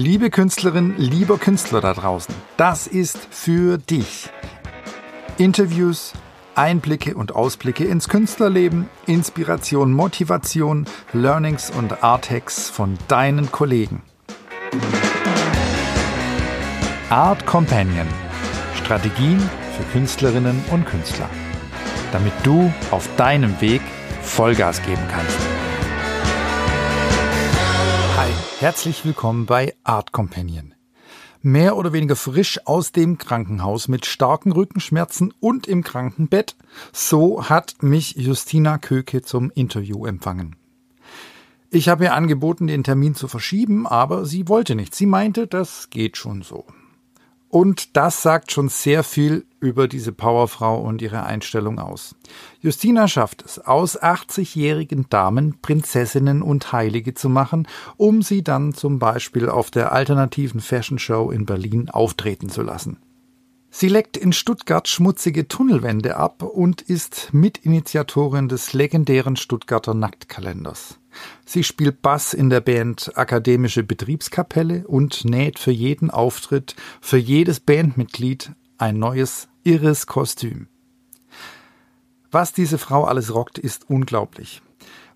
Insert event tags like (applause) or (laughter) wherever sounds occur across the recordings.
Liebe Künstlerin, lieber Künstler da draußen, das ist für dich. Interviews, Einblicke und Ausblicke ins Künstlerleben, Inspiration, Motivation, Learnings und Arthacks von deinen Kollegen. Art Companion. Strategien für Künstlerinnen und Künstler. Damit du auf deinem Weg Vollgas geben kannst. Herzlich willkommen bei Art Companion. Mehr oder weniger frisch aus dem Krankenhaus mit starken Rückenschmerzen und im Krankenbett, so hat mich Justina Köke zum Interview empfangen. Ich habe ihr angeboten, den Termin zu verschieben, aber sie wollte nicht. Sie meinte, das geht schon so. Und das sagt schon sehr viel über diese Powerfrau und ihre Einstellung aus. Justina schafft es, aus 80-jährigen Damen Prinzessinnen und Heilige zu machen, um sie dann zum Beispiel auf der alternativen Fashion Show in Berlin auftreten zu lassen. Sie leckt in Stuttgart schmutzige Tunnelwände ab und ist Mitinitiatorin des legendären Stuttgarter Nacktkalenders. Sie spielt Bass in der Band Akademische Betriebskapelle und näht für jeden Auftritt, für jedes Bandmitglied ein neues, irres Kostüm. Was diese Frau alles rockt, ist unglaublich.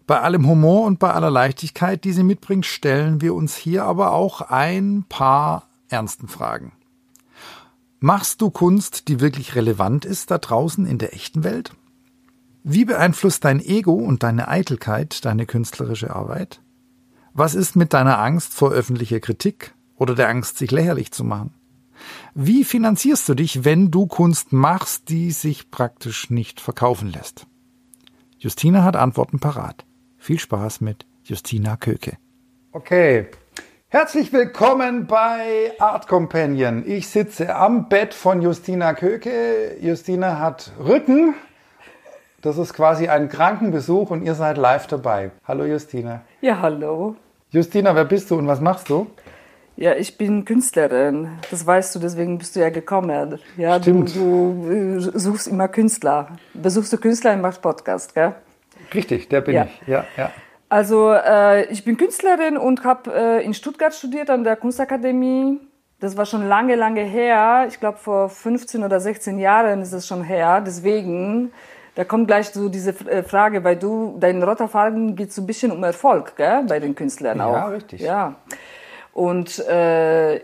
Bei allem Humor und bei aller Leichtigkeit, die sie mitbringt, stellen wir uns hier aber auch ein paar ernsten Fragen. Machst du Kunst, die wirklich relevant ist da draußen in der echten Welt? Wie beeinflusst dein Ego und deine Eitelkeit deine künstlerische Arbeit? Was ist mit deiner Angst vor öffentlicher Kritik oder der Angst, sich lächerlich zu machen? Wie finanzierst du dich, wenn du Kunst machst, die sich praktisch nicht verkaufen lässt? Justina hat Antworten parat. Viel Spaß mit Justina Köke. Okay, Herzlich willkommen bei Art Companion. Ich sitze am Bett von Justina Köke. Justina hat Rücken. Das ist quasi ein Krankenbesuch und ihr seid live dabei. Hallo Justina. Ja, hallo. Justina, wer bist du und was machst du? Ja, ich bin Künstlerin. Das weißt du, deswegen bist du ja gekommen. Ja, Stimmt. Du, du suchst immer Künstler. Besuchst du Künstler und machst Podcast, gell? Richtig, der bin Ja. ich. Ja, ja. Also äh, ich bin Künstlerin und habe äh, in Stuttgart studiert an der Kunstakademie. Das war schon lange, lange her. Ich glaube vor 15 oder 16 Jahren ist es schon her. Deswegen, da kommt gleich so diese äh, Frage, weil du, dein roter Faden geht so ein bisschen um Erfolg, gell? Bei den Künstlern auch. Ja, richtig. Ja. Und äh,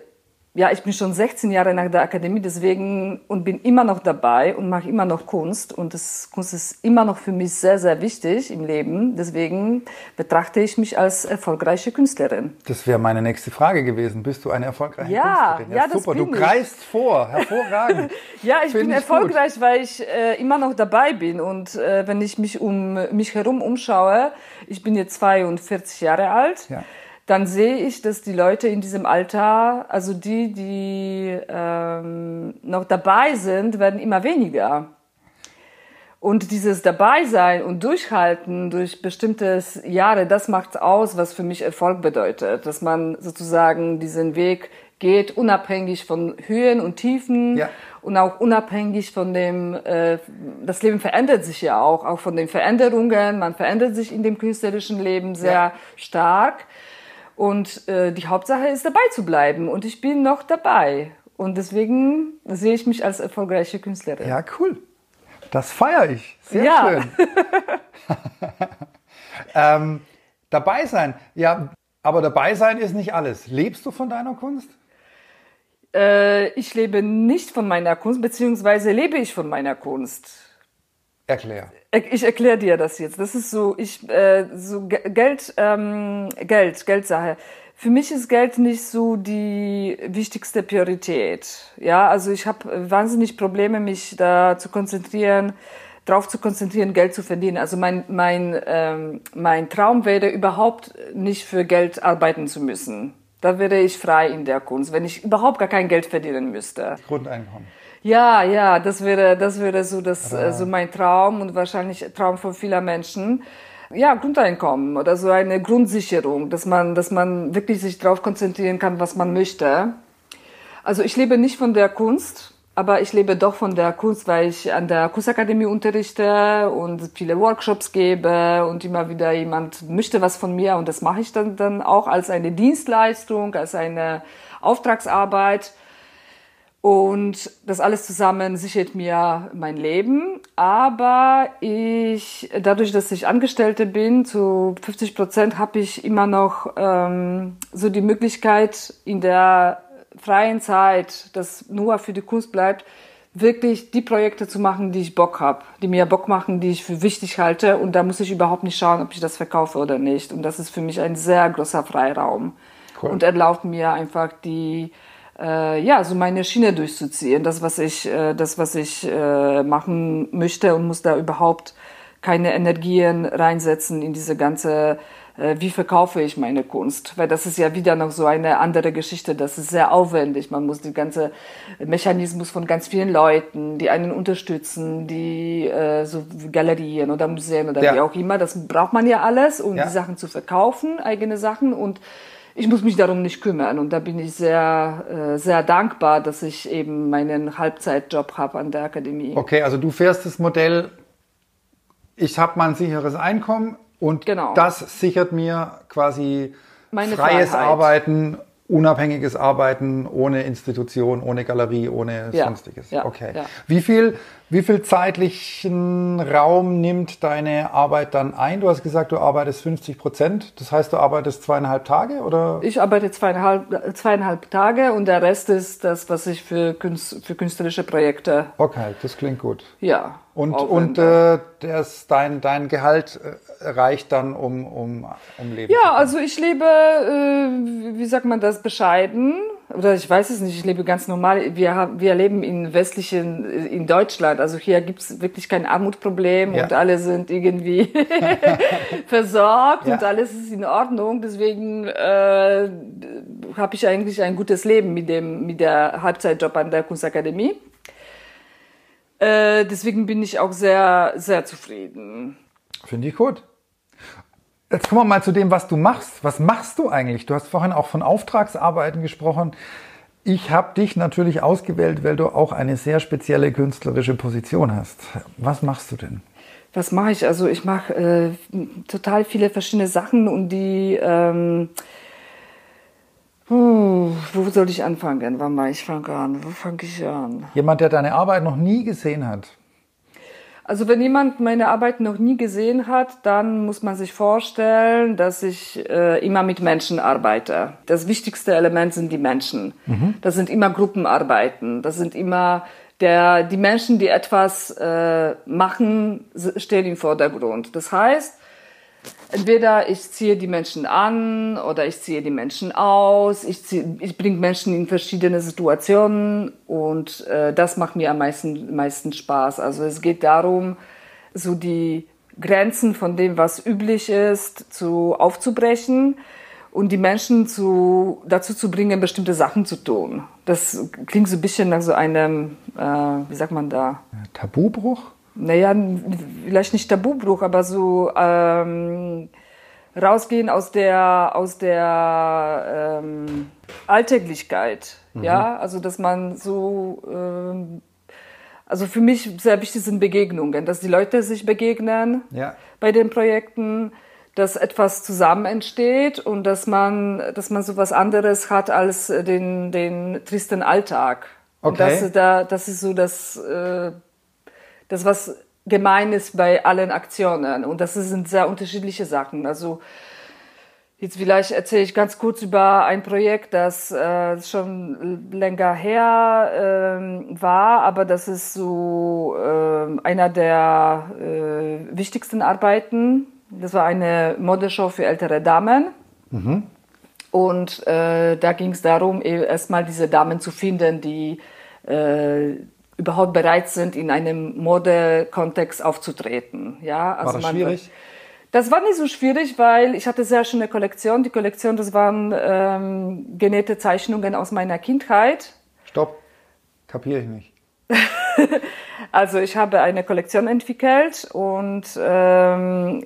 ja, ich bin schon 16 Jahre nach der Akademie deswegen und bin immer noch dabei und mache immer noch Kunst. Und das Kunst ist immer noch für mich sehr, sehr wichtig im Leben. Deswegen betrachte ich mich als erfolgreiche Künstlerin. Das wäre meine nächste Frage gewesen. Bist du eine erfolgreiche Ja, Künstlerin? ja, das super. Du greifst vor. Hervorragend. (laughs) Ja, ich Find bin ich erfolgreich, weil ich äh, immer noch dabei bin. Und äh, wenn ich mich um mich herum umschaue, ich bin jetzt 42 Jahre alt, Ja. Dann sehe ich, dass die Leute in diesem Alter, also die, die ähm, noch dabei sind, werden immer weniger. Und dieses Dabeisein und Durchhalten durch bestimmte Jahre, das macht's aus, was für mich Erfolg bedeutet. Dass man sozusagen diesen Weg geht, unabhängig von Höhen und Tiefen Ja. und auch unabhängig von dem, äh, das Leben verändert sich ja auch, auch von den Veränderungen. Man verändert sich in dem künstlerischen Leben sehr Ja. stark. Und äh, die Hauptsache ist dabei zu bleiben. Und ich bin noch dabei. Und deswegen sehe ich mich als erfolgreiche Künstlerin. Ja, cool. Das feiere ich. Sehr Ja. schön. (laughs) (laughs) ähm, dabei sein. Ja, aber dabei sein ist nicht alles. Lebst du von deiner Kunst? Äh, ich lebe nicht von meiner Kunst, beziehungsweise lebe ich von meiner Kunst. Erklär. Ich erkläre dir das jetzt. Das ist so, ich äh, so Ge- Geld, ähm, Geld, Geldsache. Für mich ist Geld nicht so die wichtigste Priorität. Ja, also ich habe wahnsinnig Probleme, mich da zu konzentrieren, darauf zu konzentrieren, Geld zu verdienen. Also mein mein ähm, mein Traum wäre überhaupt nicht für Geld arbeiten zu müssen. Da wäre ich frei in der Kunst, wenn ich überhaupt gar kein Geld verdienen müsste. Grundeinkommen. Ja, ja, das wäre, das wäre so, das, äh, so mein Traum und wahrscheinlich Traum von vieler Menschen. Ja, Grundeinkommen oder so eine Grundsicherung, dass man, dass man wirklich sich darauf konzentrieren kann, was man möchte. Also ich lebe nicht von der Kunst, aber ich lebe doch von der Kunst, weil ich an der Kunstakademie unterrichte und viele Workshops gebe und immer wieder jemand möchte was von mir und das mache ich dann, dann auch als eine Dienstleistung, als eine Auftragsarbeit. Und das alles zusammen sichert mir mein Leben. Aber ich, dadurch, dass ich Angestellte bin, zu 50 Prozent habe ich immer noch ähm, so die Möglichkeit, in der freien Zeit, das nur für die Kunst bleibt, wirklich die Projekte zu machen, die ich Bock habe, die mir Bock machen, die ich für wichtig halte. Und da muss ich überhaupt nicht schauen, ob ich das verkaufe oder nicht. Und das ist für mich ein sehr großer Freiraum cool. und erlaubt mir einfach die äh, ja so meine Schiene durchzuziehen, das was ich äh, das was ich äh, machen möchte und muss da überhaupt keine Energien reinsetzen in diese ganze äh, wie verkaufe ich meine Kunst? Weil das ist ja wieder noch so eine andere Geschichte. Das ist sehr aufwendig. Man muss den ganzen Mechanismus von ganz vielen Leuten, die einen unterstützen, die äh, so Galerien oder Museen oder ja. wie auch immer, das braucht man ja alles, um ja. die Sachen zu verkaufen, eigene Sachen und ich muss mich darum nicht kümmern und da bin ich sehr, äh, sehr dankbar, dass ich eben meinen Halbzeitjob habe an der Akademie. Okay, also du fährst das Modell, ich habe mein sicheres Einkommen, und genau. das sichert mir quasi Meine freies Freiheit. Arbeiten, unabhängiges Arbeiten ohne Institution, ohne Galerie, ohne ja. sonstiges. Ja. Okay. Ja. Wie viel wie viel zeitlichen Raum nimmt deine Arbeit dann ein? Du hast gesagt, du arbeitest 50 Prozent. Das heißt, du arbeitest zweieinhalb Tage oder? Ich arbeite zweieinhalb, zweieinhalb Tage und der Rest ist das, was ich für, Künst, für künstlerische Projekte. Okay, das klingt gut. Ja. Und, und äh, das, dein, dein Gehalt äh, reicht dann, um, um, um Leben Ja, also ich lebe, äh, wie sagt man das, bescheiden oder ich weiß es nicht, ich lebe ganz normal. Wir, haben, wir leben in westlichen, in Deutschland. Also hier gibt's wirklich kein Armutproblem ja. und alle sind irgendwie (laughs) versorgt ja. und alles ist in Ordnung. Deswegen äh, habe ich eigentlich ein gutes Leben mit dem mit der Halbzeitjob an der Kunstakademie. Äh, deswegen bin ich auch sehr, sehr zufrieden. Finde ich gut. Jetzt kommen wir mal zu dem, was du machst. Was machst du eigentlich? Du hast vorhin auch von Auftragsarbeiten gesprochen. Ich habe dich natürlich ausgewählt, weil du auch eine sehr spezielle künstlerische Position hast. Was machst du denn? Was mache ich? Also ich mache äh, total viele verschiedene Sachen und die... Ähm, uh, wo soll ich anfangen? Wann mal ich fange an? Wo fange ich an? Jemand, der deine Arbeit noch nie gesehen hat. Also wenn jemand meine Arbeit noch nie gesehen hat, dann muss man sich vorstellen, dass ich äh, immer mit Menschen arbeite. Das wichtigste Element sind die Menschen. Mhm. Das sind immer Gruppenarbeiten. Das sind immer der, die Menschen, die etwas äh, machen, stehen im Vordergrund. Das heißt, Entweder ich ziehe die Menschen an oder ich ziehe die Menschen aus. Ich, ich bringe Menschen in verschiedene Situationen und äh, das macht mir am meisten, meisten Spaß. Also es geht darum, so die Grenzen von dem, was üblich ist, zu aufzubrechen und die Menschen zu, dazu zu bringen, bestimmte Sachen zu tun. Das klingt so ein bisschen nach so einem, äh, wie sagt man da? Tabubruch? Naja, vielleicht nicht Tabubruch, aber so ähm, rausgehen aus der aus der ähm, Alltäglichkeit, mhm. ja, also dass man so ähm, also für mich sehr wichtig sind Begegnungen, dass die Leute sich begegnen ja. bei den Projekten, dass etwas zusammen entsteht und dass man dass man so was anderes hat als den den tristen Alltag. Okay. Und das, da, das ist so das äh, das was gemein ist bei allen Aktionen. Und das sind sehr unterschiedliche Sachen. Also jetzt vielleicht erzähle ich ganz kurz über ein Projekt, das äh, schon länger her äh, war, aber das ist so äh, einer der äh, wichtigsten Arbeiten. Das war eine Modeshow für ältere Damen. Mhm. Und äh, da ging es darum, e-, erstmal diese Damen zu finden, die äh, überhaupt bereit sind, in einem Modekontext aufzutreten. Ja, also War das man, schwierig? Das war nicht so schwierig, weil ich hatte sehr schöne Kollektion. Die Kollektion, das waren ähm, genähte Zeichnungen aus meiner Kindheit. Stopp, kapiere ich nicht. (laughs) also ich habe eine Kollektion entwickelt und ähm,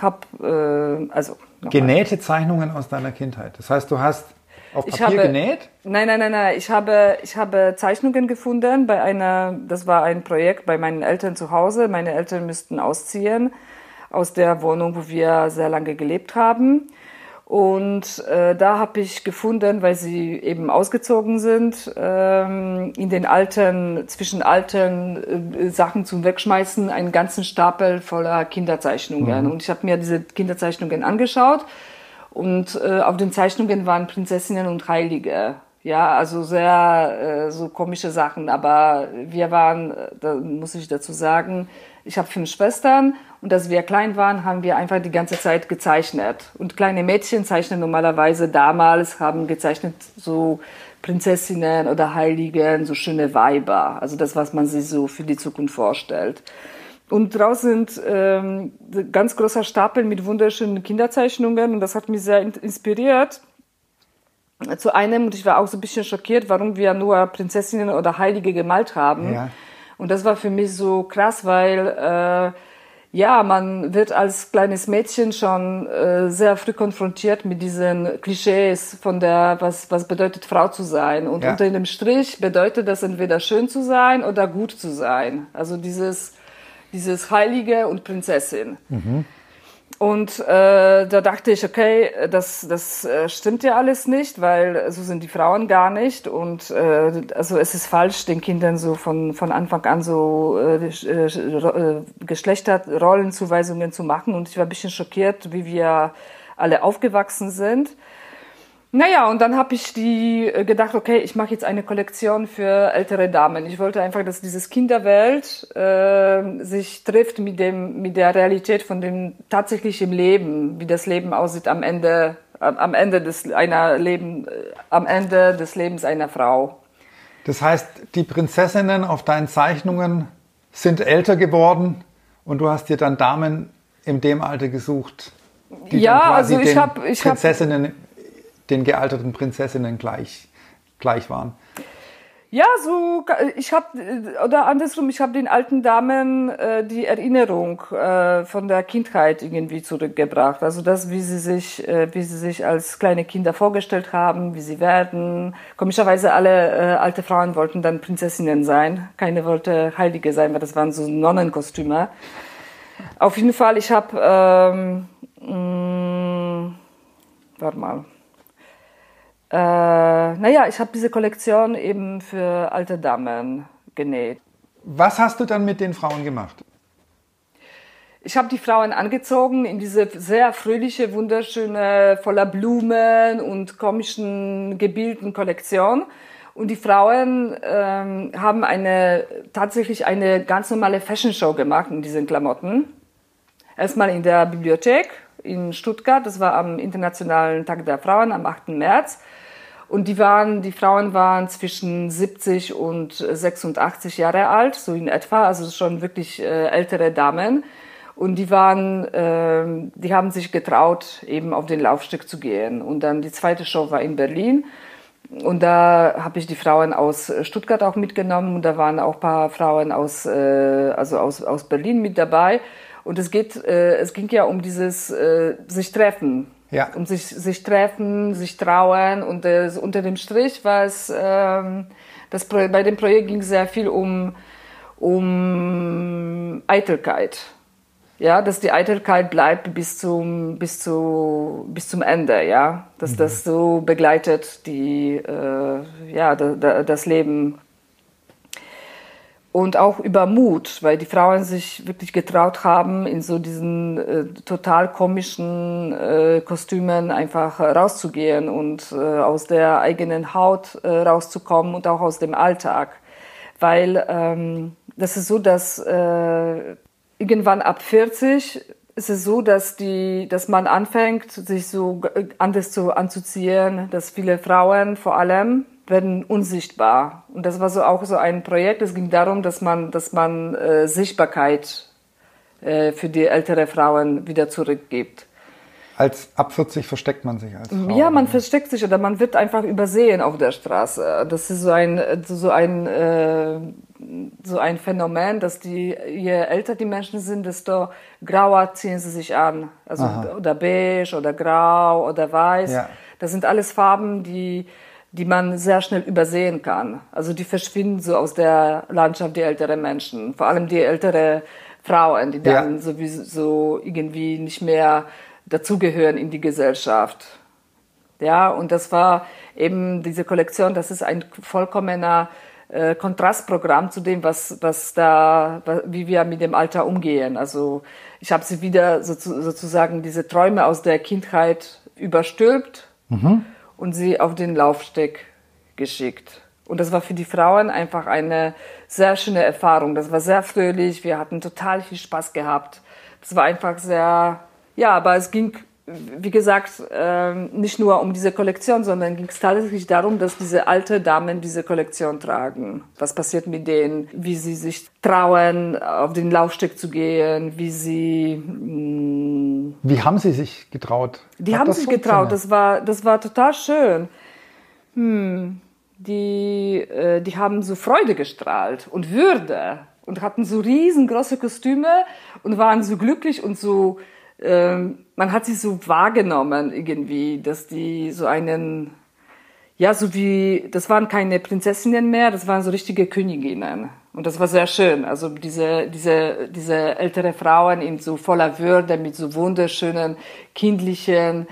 habe äh, also genähte Zeichnungen aus deiner Kindheit. Das heißt, du hast Auf ich Papier habe, genäht? Nein, nein, nein, nein. Ich habe, ich habe Zeichnungen gefunden bei einer, das war ein Projekt bei meinen Eltern zu Hause. Meine Eltern müssten ausziehen aus der Wohnung, wo wir sehr lange gelebt haben. Und äh, da habe ich gefunden, weil sie eben ausgezogen sind, ähm, in den alten, zwischen alten äh, Sachen zum Wegschmeißen, einen ganzen Stapel voller Kinderzeichnungen. Mhm. Und ich habe mir diese Kinderzeichnungen angeschaut und äh, auf den Zeichnungen waren Prinzessinnen und Heilige. Ja, also sehr äh, so komische Sachen. Aber wir waren, äh, da muss ich dazu sagen, ich habe fünf Schwestern und als wir klein waren, haben wir einfach die ganze Zeit gezeichnet. Und kleine Mädchen zeichnen normalerweise damals, haben gezeichnet so Prinzessinnen oder Heiligen, so schöne Weiber. Also das, was man sich so für die Zukunft vorstellt. Und draußen sind ähm, ganz großer Stapel mit wunderschönen Kinderzeichnungen und das hat mich sehr inspiriert. Zu einem, und ich war auch so ein bisschen schockiert, warum wir nur Prinzessinnen oder Heilige gemalt haben. Ja. Und das war für mich so krass, weil äh, ja, man wird als kleines Mädchen schon äh, sehr früh konfrontiert mit diesen Klischees von der, was, was bedeutet Frau zu sein. Und ja. unter dem Strich bedeutet das entweder schön zu sein oder gut zu sein. Also dieses, dieses Heilige und Prinzessin. Mhm. Und äh, da dachte ich, okay, das, das äh, stimmt ja alles nicht, weil so sind die Frauen gar nicht. Und äh, also es ist falsch, den Kindern so von, von Anfang an so äh, äh, äh Geschlechterrollenzuweisungen zu machen. Und ich war ein bisschen schockiert, wie wir alle aufgewachsen sind. Naja, und dann habe ich die äh, gedacht, okay, ich mache jetzt eine Kollektion für ältere Damen. Ich wollte einfach, dass dieses Kinderwelt äh, sich trifft mit dem mit der Realität von dem tatsächlichen Leben, wie das Leben aussieht am Ende am Ende des einer Leben äh, am Ende des Lebens einer Frau. Das heißt, die Prinzessinnen auf deinen Zeichnungen sind älter geworden und du hast dir dann Damen in dem Alter gesucht, die ja, dann quasi also ich habe ich Prinzessinnen hab, den gealterten Prinzessinnen gleich, gleich waren. Ja, so ich habe oder andersrum, ich habe den alten Damen äh, die Erinnerung äh, von der Kindheit irgendwie zurückgebracht. Also das, wie sie sich, äh, wie sie sich als kleine Kinder vorgestellt haben, wie sie werden. Komischerweise alle äh, alte Frauen wollten dann Prinzessinnen sein, keine wollte Heilige sein, weil das waren so Nonnenkostüme. Auf jeden Fall, ich habe, ähm, mm, warte mal. Äh, naja, ich habe diese Kollektion eben für alte Damen genäht. Was hast du dann mit den Frauen gemacht? Ich habe die Frauen angezogen in diese sehr fröhliche, wunderschöne, voller Blumen und komischen Gebilden Kollektion. Und die Frauen ähm, haben eine tatsächlich eine ganz normale Fashion Show gemacht in diesen Klamotten. Erstmal in der Bibliothek in Stuttgart, das war am Internationalen Tag der Frauen am 8. März. Und die waren, die Frauen waren zwischen 70 und 86 Jahre alt, so in etwa, also schon wirklich äh, ältere Damen. Und die waren, äh, die haben sich getraut, eben auf den Laufstück zu gehen. Und dann die zweite Show war in Berlin. Und da habe ich die Frauen aus Stuttgart auch mitgenommen. Und da waren auch paar Frauen aus, äh, also aus, aus Berlin mit dabei. Und es geht, äh, es ging ja um dieses äh, sich treffen, ja. um sich, sich treffen, sich trauen und äh, unter dem Strich war es, ähm, das, bei dem Projekt ging es sehr viel um, um Eitelkeit. Ja, dass die Eitelkeit bleibt bis zum, bis zu, bis zum Ende, ja. Dass mhm. das so begleitet die, äh, ja, da, da, das Leben und auch über Mut, weil die Frauen sich wirklich getraut haben, in so diesen äh, total komischen äh, Kostümen einfach rauszugehen und äh, aus der eigenen Haut äh, rauszukommen und auch aus dem Alltag. Weil ähm, das ist so, dass äh, irgendwann ab 40 ist es so, dass die, dass man anfängt, sich so anders zu anzuziehen, dass viele Frauen vor allem werden unsichtbar. Und das war so auch so ein Projekt. Es ging darum, dass man, dass man äh, Sichtbarkeit äh, für die ältere Frauen wieder zurückgibt. Als ab 40 versteckt man sich als Frau. Ja, man versteckt sich oder man wird einfach übersehen auf der Straße. Das ist so ein so ein äh, so ein Phänomen, dass die je älter die Menschen sind, desto grauer ziehen sie sich an, also Aha. oder beige oder grau oder weiß. Ja Das sind alles Farben, die, die man sehr schnell übersehen kann. Also die verschwinden so aus der Landschaft die älteren Menschen, vor allem die ältere Frauen, die dann ja. sowieso irgendwie nicht mehr dazugehören in die Gesellschaft. Ja, und das war eben diese Kollektion, das ist ein vollkommener äh, Kontrastprogramm zu dem, was, was da, wie wir mit dem Alter umgehen. Also ich habe sie wieder so, sozusagen diese Träume aus der Kindheit überstülpt mhm. Und sie auf den Laufsteg geschickt. Und das war für die Frauen einfach eine sehr schöne Erfahrung. Das war sehr fröhlich. Wir hatten total viel Spaß gehabt. Das war einfach sehr, ja, aber es ging wie gesagt, ähm, nicht nur um diese Kollektion, sondern ging es tatsächlich darum, dass diese alte Damen diese Kollektion tragen. Was passiert mit denen, wie sie sich trauen, auf den Laufsteg zu gehen, wie sie. Mh, mm, wie haben sie sich getraut? Die Hat haben sich getraut. Das war, das war total schön. Hm, die, äh, die haben so Freude gestrahlt und Würde und hatten so riesengroße Kostüme und waren so glücklich und so ähm, man hat sie so wahrgenommen irgendwie, dass die so einen, ja, so wie, das waren keine Prinzessinnen mehr, das waren so richtige Königinnen. Und das war sehr schön. Also diese, diese, diese ältere Frauen in so voller Würde, mit so wunderschönen, kindlichen,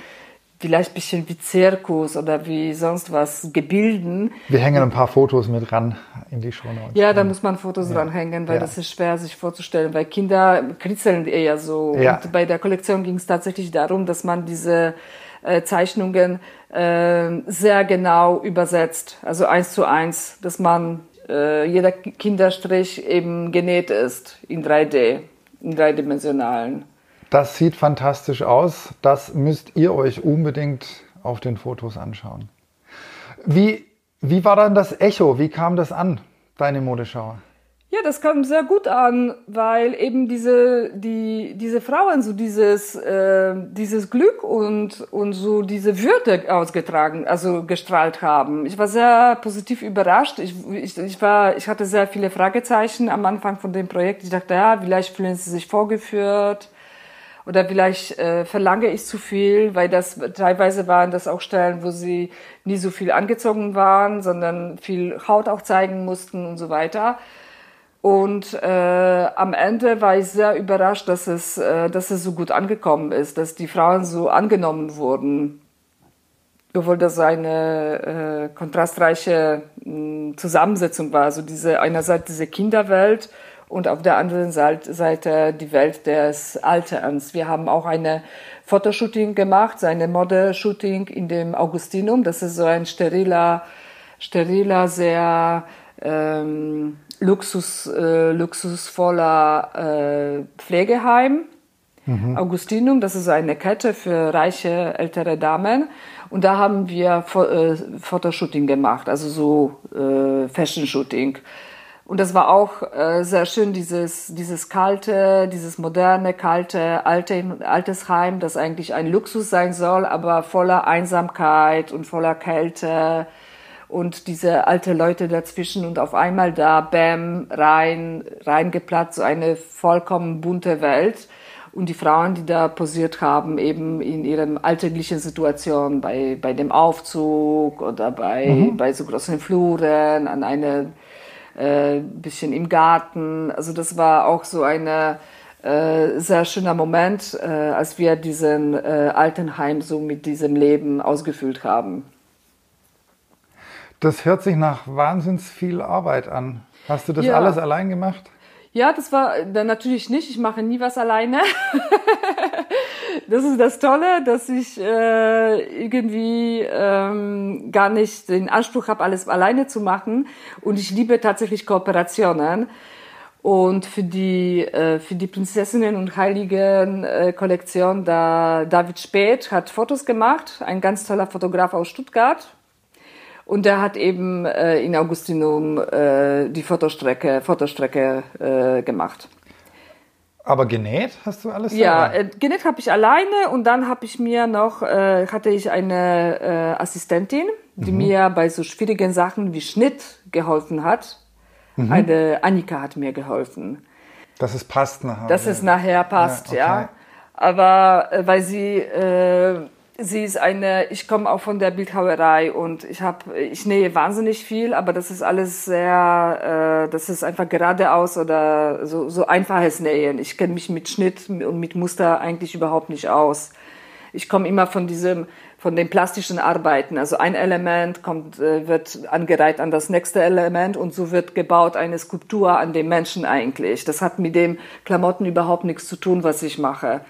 vielleicht ein bisschen wie Zirkus oder wie sonst was Gebilden. Wir hängen ein paar Fotos mit ran in die Show. Ja, da muss man Fotos ja. ranhängen, weil ja. das ist schwer sich vorzustellen, weil Kinder kritzeln eher so. Ja. Und bei der Kollektion ging es tatsächlich darum, dass man diese äh, Zeichnungen äh, sehr genau übersetzt, also eins zu eins, dass man äh, jeder Kinderstrich eben genäht ist in 3D, in dreidimensionalen. Das sieht fantastisch aus. Das müsst ihr euch unbedingt auf den Fotos anschauen. Wie, wie war dann das Echo? Wie kam das an, deine Modeschau? Ja, das kam sehr gut an, weil eben diese, die, diese Frauen so dieses, äh, dieses Glück und, und so diese Würde ausgetragen, also gestrahlt haben. Ich war sehr positiv überrascht. Ich, ich, ich, war, ich hatte sehr viele Fragezeichen am Anfang von dem Projekt. Ich dachte, ja, vielleicht fühlen sie sich vorgeführt oder vielleicht äh, verlange ich zu viel, weil das teilweise waren das auch Stellen, wo sie nie so viel angezogen waren, sondern viel Haut auch zeigen mussten und so weiter. Und äh, am Ende war ich sehr überrascht, dass es, äh, dass es so gut angekommen ist, dass die Frauen so angenommen wurden. Obwohl das eine äh, kontrastreiche mh, Zusammensetzung war. Also diese einerseits diese Kinderwelt und auf der anderen Seite die Welt des Alterns. Wir haben auch eine Fotoshooting gemacht, eine Model-Shooting in dem Augustinum. Das ist so ein steriler, steriler, sehr ähm, Luxus, äh, luxusvoller äh, Pflegeheim. Mhm. Augustinum, das ist eine Kette für reiche ältere Damen. Und da haben wir äh, Fotoshooting gemacht, also so äh, Fashion-Shooting. Und das war auch äh, sehr schön, dieses, dieses kalte, dieses moderne, kalte, alte, altes Heim, das eigentlich ein Luxus sein soll, aber voller Einsamkeit und voller Kälte und diese alte Leute dazwischen und auf einmal da, bam, rein, reingeplatzt, so eine vollkommen bunte Welt. Und die Frauen, die da posiert haben, eben in ihrem alltäglichen Situation, bei, bei dem Aufzug oder bei, mhm. bei so großen Fluren, an einer äh, bisschen im Garten. Also das war auch so eine äh, sehr schöner Moment, äh, als wir diesen äh, Altenheim so mit diesem Leben ausgefüllt haben. Das hört sich nach wahnsinns viel Arbeit an. Hast du das ja. alles allein gemacht? Ja, das war dann natürlich nicht. Ich mache nie was alleine. (laughs) das ist das Tolle, dass ich äh, irgendwie ähm, gar nicht den Anspruch habe, alles alleine zu machen. Und ich liebe tatsächlich Kooperationen. Und für die, äh, für die Prinzessinnen und Heiligen äh, Kollektion, da David Späth hat Fotos gemacht, ein ganz toller Fotograf aus Stuttgart. Und der hat eben äh, in Augustinum äh, die Fotostrecke, Fotostrecke äh, gemacht. Aber genäht hast du alles? Ja, äh, genäht habe ich alleine und dann habe ich mir noch, äh, hatte ich eine äh, Assistentin, die mhm. mir bei so schwierigen Sachen wie Schnitt geholfen hat. Mhm. Eine Annika hat mir geholfen. Dass es passt nachher. Dass es nachher passt, ja. Okay. ja. Aber äh, weil sie äh, sie ist eine, ich komme auch von der Bildhauerei und ich habe, ich nähe wahnsinnig viel, aber das ist alles sehr, äh, das ist einfach geradeaus oder so, so einfaches Nähen. Ich kenne mich mit Schnitt und mit Muster eigentlich überhaupt nicht aus. Ich komme immer von diesem, von den plastischen Arbeiten. Also ein Element kommt, äh, wird angereiht an das nächste Element und so wird gebaut eine Skulptur an dem Menschen eigentlich. Das hat mit dem Klamotten überhaupt nichts zu tun, was ich mache.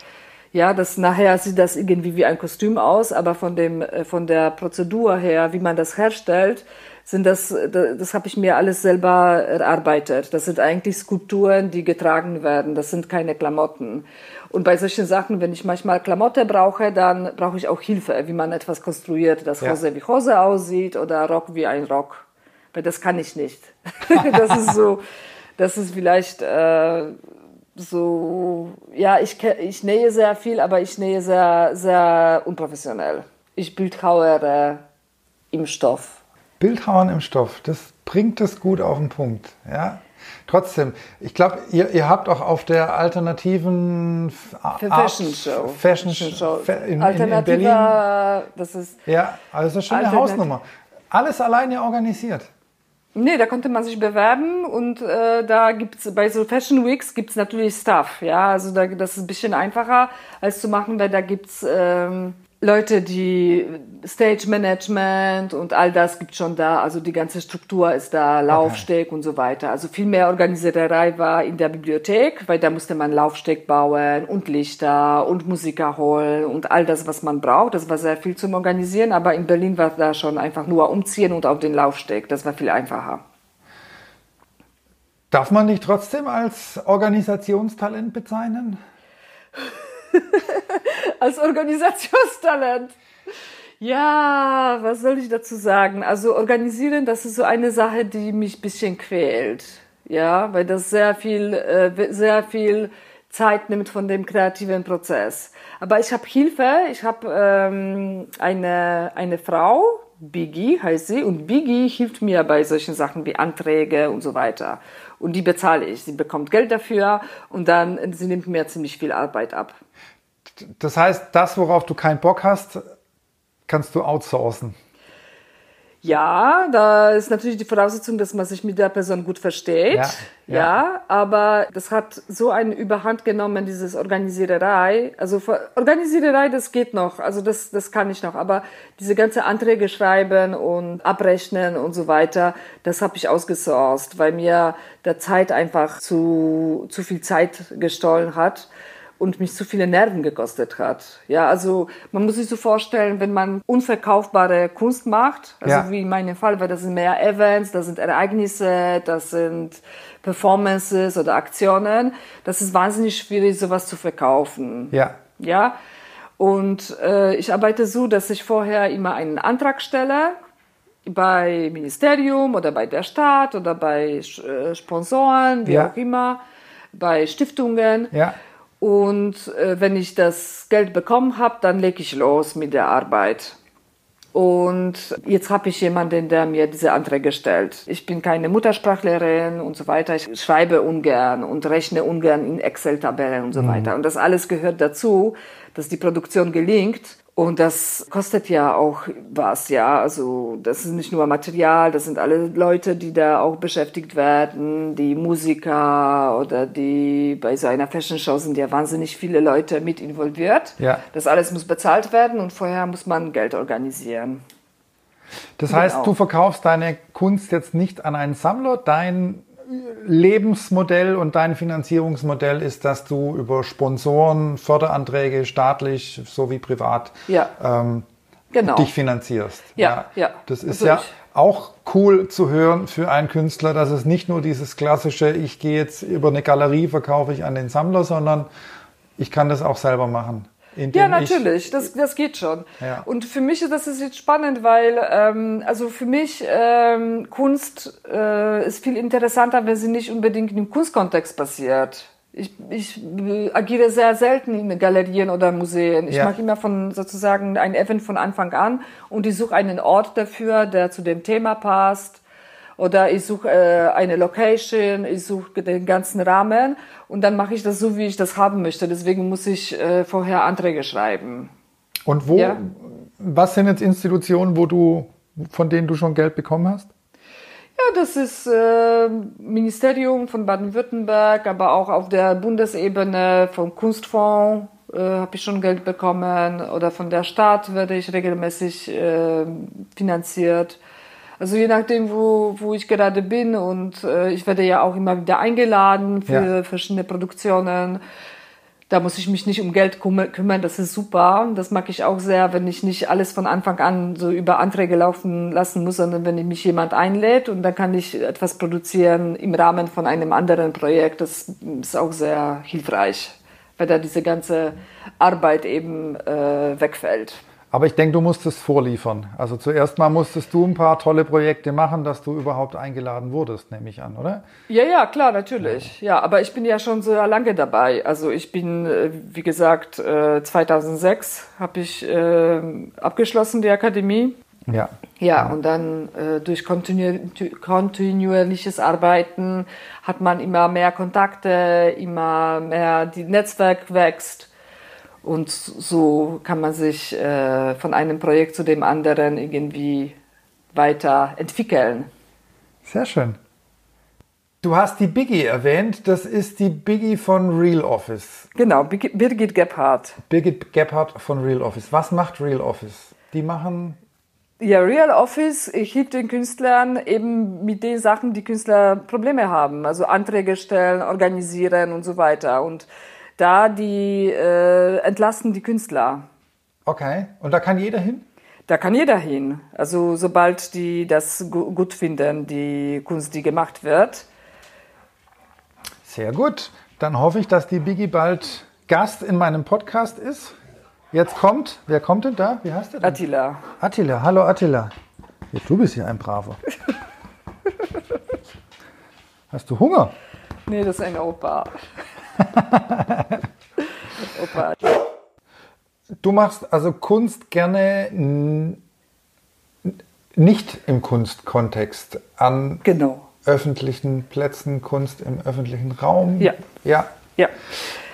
Ja, das nachher sieht das irgendwie wie ein Kostüm aus, aber von dem äh, von der Prozedur her, wie man das herstellt, sind das das, das habe ich mir alles selber erarbeitet. Das sind eigentlich Skulpturen, die getragen werden. Das sind keine Klamotten. Und bei solchen Sachen, wenn ich manchmal Klamotte brauche, dann brauche ich auch Hilfe, wie man etwas konstruiert, dass ja. Hose wie Hose aussieht oder Rock wie ein Rock. Weil das kann ich nicht. (laughs) das ist so, das ist vielleicht äh, so, ja, ich, ich nähe sehr viel, aber ich nähe sehr, sehr unprofessionell. Ich bildhauere im Stoff. Bildhauern im Stoff, das bringt es gut auf den Punkt, ja. Trotzdem, ich glaube, ihr, ihr habt auch auf der alternativen Für Fashion Show, Fashion Show in, in, in Berlin. Das ist ja, also schon eine Hausnummer. Alles alleine organisiert. Nee, da konnte man sich bewerben und äh, da gibt's bei so Fashion Weeks gibt's natürlich Stuff, ja, also da, das ist ein bisschen einfacher als zu machen, weil da gibt's ähm, Leute, die Stage Management und all das gibt schon da, also die ganze Struktur ist da, Laufsteg okay. und so weiter. Also viel mehr Organisiererei war in der Bibliothek, weil da musste man Laufsteg bauen und Lichter und Musiker holen und all das, was man braucht. Das war sehr viel zum Organisieren, aber in Berlin war da schon einfach nur umziehen und auf den Laufsteg. Das war viel einfacher. Darf man dich trotzdem als Organisationstalent bezeichnen? (laughs) (laughs) als Organisationstalent. Ja, was soll ich dazu sagen? Also organisieren, das ist so eine Sache, die mich ein bisschen quält. Ja, weil das sehr viel, äh, sehr viel Zeit nimmt von dem kreativen Prozess. Aber ich habe Hilfe. Ich habe ähm, eine, eine Frau, Biggie heißt sie, und Biggie hilft mir bei solchen Sachen wie Anträge und so weiter. Und die bezahle ich. Sie bekommt Geld dafür und dann sie nimmt mir ziemlich viel Arbeit ab. Das heißt, das, worauf du keinen Bock hast, kannst du outsourcen. Ja, da ist natürlich die Voraussetzung, dass man sich mit der Person gut versteht. Ja, ja. ja, aber das hat so eine Überhand genommen, dieses Organisiererei. Also Organisiererei, das geht noch. Also das, das kann ich noch. Aber diese ganze Anträge schreiben und abrechnen und so weiter, das habe ich ausgesourced, weil mir der Zeit einfach zu, zu viel Zeit gestohlen hat und mich zu viele Nerven gekostet hat. Ja, also man muss sich so vorstellen, wenn man unverkaufbare Kunst macht, also ja. wie in meinem Fall, weil das sind mehr Events, das sind Ereignisse, das sind Performances oder Aktionen, das ist wahnsinnig schwierig, sowas zu verkaufen. Ja. Ja. Und äh, ich arbeite so, dass ich vorher immer einen Antrag stelle bei Ministerium oder bei der Stadt oder bei äh, Sponsoren, wie ja. auch immer, bei Stiftungen. Ja. Und äh, wenn ich das Geld bekommen habe, dann lege ich los mit der Arbeit. Und jetzt habe ich jemanden, der mir diese Anträge stellt. Ich bin keine Muttersprachlerin und so weiter. Ich schreibe ungern und rechne ungern in Excel-Tabellen und so mhm. weiter. Und das alles gehört dazu, dass die Produktion gelingt. Und das kostet ja auch was, ja. Also das ist nicht nur Material, das sind alle Leute, die da auch beschäftigt werden, die Musiker oder die bei so einer Fashion Show sind ja wahnsinnig viele Leute mit involviert. Ja. Das alles muss bezahlt werden und vorher muss man Geld organisieren. Das heißt, genau. du verkaufst deine Kunst jetzt nicht an einen Sammler, dein Lebensmodell und dein Finanzierungsmodell ist, dass du über Sponsoren, Förderanträge, staatlich sowie privat, ja. ähm, genau. dich finanzierst. Ja, ja. ja. Das ist also ja auch cool zu hören für einen Künstler, dass es nicht nur dieses klassische, ich gehe jetzt über eine Galerie, verkaufe ich an den Sammler, sondern ich kann das auch selber machen ja, natürlich, das, das geht schon. Ja. Und für mich ist das ist jetzt spannend, weil ähm, also für mich ähm, Kunst äh, ist viel interessanter, wenn sie nicht unbedingt im Kunstkontext passiert. Ich, ich agiere sehr selten in Galerien oder Museen. Ich ja. mache immer von sozusagen ein Event von Anfang an und ich suche einen Ort dafür, der zu dem Thema passt oder ich suche äh, eine Location, ich suche den ganzen Rahmen und dann mache ich das so, wie ich das haben möchte. Deswegen muss ich äh, vorher Anträge schreiben. Und wo, ja. was sind jetzt Institutionen, wo du, von denen du schon Geld bekommen hast? Ja, das ist äh, Ministerium von Baden-Württemberg, aber auch auf der Bundesebene vom Kunstfonds äh, habe ich schon Geld bekommen oder von der Stadt werde ich regelmäßig äh, finanziert. Also je nachdem, wo, wo ich gerade bin und äh, ich werde ja auch immer wieder eingeladen für ja. verschiedene Produktionen. Da muss ich mich nicht um Geld kümmern, das ist super. Das mag ich auch sehr, wenn ich nicht alles von Anfang an so über Anträge laufen lassen muss, sondern wenn mich jemand einlädt und dann kann ich etwas produzieren im Rahmen von einem anderen Projekt. Das ist auch sehr hilfreich, weil da diese ganze Arbeit eben äh, wegfällt. Aber ich denke, du musstest vorliefern. Also zuerst mal musstest du ein paar tolle Projekte machen, dass du überhaupt eingeladen wurdest, nehme ich an, oder? Ja, ja, klar, natürlich. Ja, aber ich bin ja schon sehr lange dabei. Also ich bin, äh, wie gesagt, 2006 äh, habe ich äh, abgeschlossen die Akademie. Ja. Ja, und dann äh, durch kontinu kontinuierliches Arbeiten hat man immer mehr Kontakte, immer mehr, die Netzwerk wächst. Und so kann man sich äh, von einem Projekt zu dem anderen irgendwie weiterentwickeln. Sehr schön. Du hast die Biggie erwähnt. Das ist die Biggie von Real Office. Genau, Birgit Gebhardt. Birgit Gebhardt von Real Office. Was macht Real Office? Die machen ja, Real Office hilft den Künstlern eben mit den Sachen, die Künstler Probleme haben. Also Anträge stellen, organisieren und so weiter. Und da die äh, entlasten die Künstler. Okay, und da kann jeder hin? Da kann jeder hin. Also sobald die das gut finden, die Kunst, die gemacht wird. Sehr gut. Dann hoffe ich, dass die Biggie bald Gast in meinem Podcast ist. Jetzt kommt, wer kommt denn da? Wie heißt der denn? Attila. Attila, hallo Attila. Du bist hier ein Braver. (laughs) Hast du Hunger? Nee, das ist ein Opa. Opa. (laughs) Du machst also Kunst gerne nicht im Kunstkontext an genau. öffentlichen Plätzen, Kunst im öffentlichen Raum. Ja. Ja. Ja.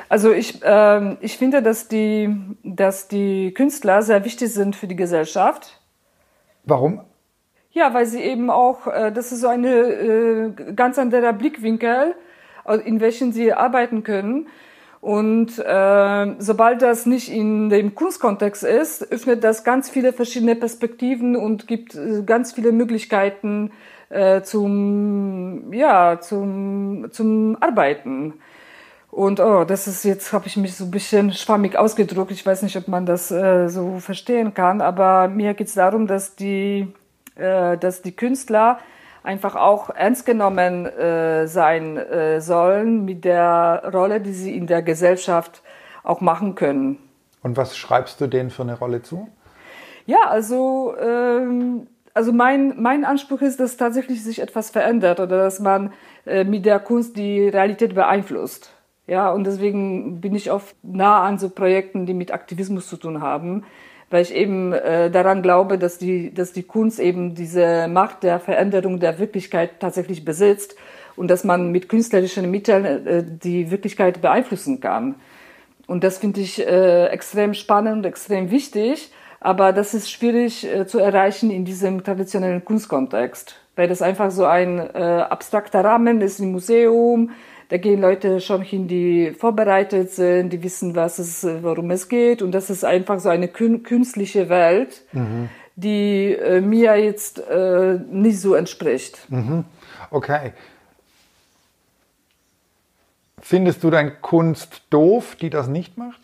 Also ich, ähm, ich finde, dass die, dass die Künstler sehr wichtig sind für die Gesellschaft. Warum? Ja, weil sie eben auch, äh, das ist so ein äh, ganz anderer Blickwinkel, in welchen sie arbeiten können. Und äh, sobald das nicht in dem Kunstkontext ist, öffnet das ganz viele verschiedene Perspektiven und gibt äh, ganz viele Möglichkeiten äh, zum, ja, zum, zum Arbeiten. Und oh, das ist jetzt, habe ich mich so ein bisschen schwammig ausgedruckt. Ich weiß nicht, ob man das äh, so verstehen kann, aber mir geht es darum, dass die, äh, dass die Künstler einfach auch ernst genommen äh, sein äh, sollen mit der Rolle, die sie in der Gesellschaft auch machen können. Und was schreibst du denen für eine Rolle zu? Ja, also, ähm, also mein, mein Anspruch ist, dass tatsächlich sich etwas verändert oder dass man äh, mit der Kunst die Realität beeinflusst. Ja, und deswegen bin ich oft nah an so Projekten, die mit Aktivismus zu tun haben weil ich eben äh, daran glaube, dass die, dass die Kunst eben diese Macht der Veränderung der Wirklichkeit tatsächlich besitzt und dass man mit künstlerischen Mitteln äh, die Wirklichkeit beeinflussen kann. Und das finde ich äh, extrem spannend und extrem wichtig, aber das ist schwierig äh, zu erreichen in diesem traditionellen Kunstkontext, weil das einfach so ein äh, abstrakter Rahmen ist im Museum, da gehen Leute schon hin, die vorbereitet sind, die wissen, was es, worum es geht. Und das ist einfach so eine künstliche Welt, mhm. die äh, mir jetzt äh, nicht so entspricht. Mhm. Okay. Findest du deine Kunst doof, die das nicht macht?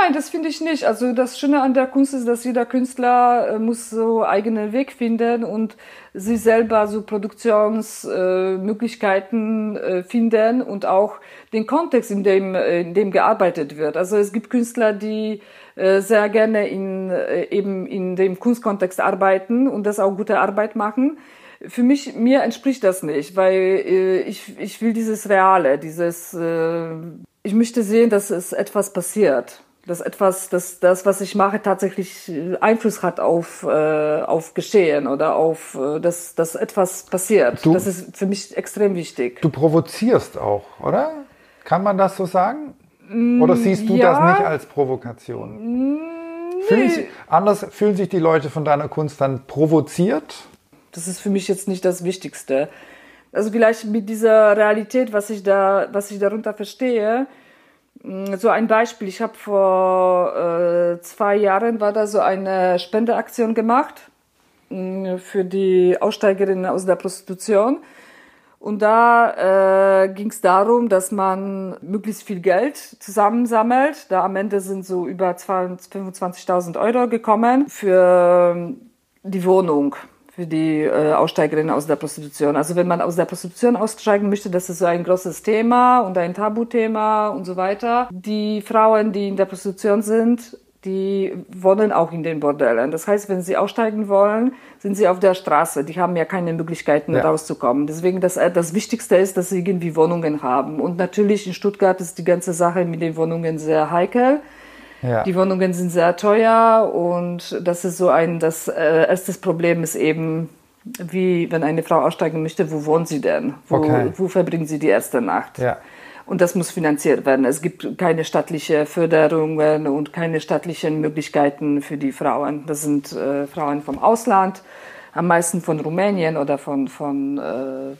Nein, das finde ich nicht. Also das Schöne an der Kunst ist, dass jeder Künstler äh, muss so eigenen Weg finden und sich selber so Produktionsmöglichkeiten äh, äh, finden und auch den Kontext, in dem, äh, in dem gearbeitet wird. Also es gibt Künstler, die äh, sehr gerne in, äh, eben in dem Kunstkontext arbeiten und das auch gute Arbeit machen. Für mich, mir entspricht das nicht, weil äh, ich, ich will dieses Reale, dieses, äh, ich möchte sehen, dass es etwas passiert dass etwas, dass das, was ich mache, tatsächlich äh, Einfluss hat auf, äh, auf Geschehen oder auf, äh, dass, dass etwas passiert. Du, das ist für mich extrem wichtig. Du provozierst auch, oder? Kann man das so sagen? Oder siehst du ja, das nicht als Provokation? Fühlen sich, anders fühlen sich die Leute von deiner Kunst dann provoziert? Das ist für mich jetzt nicht das Wichtigste. Also vielleicht mit dieser Realität, was ich da, was ich darunter verstehe. Mm, so ein Beispiel. Ich habe vor äh, zwei Jahren war da so eine Spendeaktion gemacht mh, mm, für die Aussteigerinnen aus der Prostitution. Und da äh, ging es darum, dass man möglichst viel Geld zusammensammelt. Da am Ende sind so über 25.000 Euro gekommen für ähm, die Wohnung für die äh, Aussteigerinnen aus der Prostitution. Also wenn man aus der Prostitution aussteigen möchte, das ist so ein großes Thema und ein Tabuthema und so weiter. Die Frauen, die in der Prostitution sind, die wohnen auch in den Bordellen. Das heißt, wenn sie aussteigen wollen, sind sie auf der Straße. Die haben ja keine Möglichkeiten, ja. rauszukommen. Deswegen das, äh, das Wichtigste ist, dass sie irgendwie Wohnungen haben. Und natürlich in Stuttgart ist die ganze Sache mit den Wohnungen sehr heikel. Ja. Die Wohnungen sind sehr teuer und das ist so ein, das äh, erste Problem ist eben, wie wenn eine Frau aussteigen möchte, wo wohnt sie denn? Wo, okay. wo verbringen sie die erste Nacht? Ja. Und das muss finanziert werden. Es gibt keine staatliche Förderungen und keine staatlichen Möglichkeiten für die Frauen. Das sind äh, Frauen vom Ausland, am meisten von Rumänien oder von, von äh,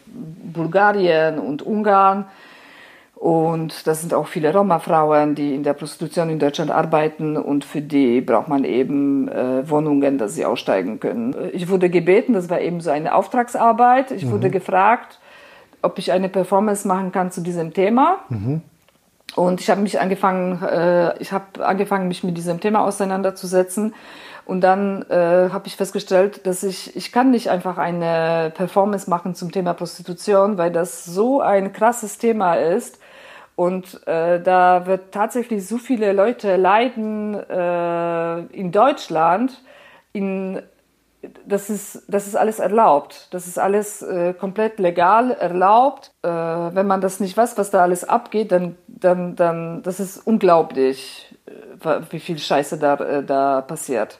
Bulgarien und Ungarn. Und das sind auch viele Roma-Frauen, die in der Prostitution in Deutschland arbeiten und für die braucht man eben äh, Wohnungen, dass sie aussteigen können. Ich wurde gebeten, das war eben so eine Auftragsarbeit. Ich mhm. wurde gefragt, ob ich eine Performance machen kann zu diesem Thema. Mhm. Und ich habe mich angefangen, äh, ich habe angefangen, mich mit diesem Thema auseinanderzusetzen. Und dann äh, habe ich festgestellt, dass ich ich kann nicht einfach eine Performance machen zum Thema Prostitution, weil das so ein krasses Thema ist und äh, da wird tatsächlich so viele Leute leiden äh, in Deutschland in das ist, das ist alles erlaubt. Das ist alles äh, komplett legal erlaubt. Äh, wenn man das nicht weiß, was da alles abgeht, dann, dann, dann, das ist unglaublich, äh, wie viel Scheiße da, äh, da passiert.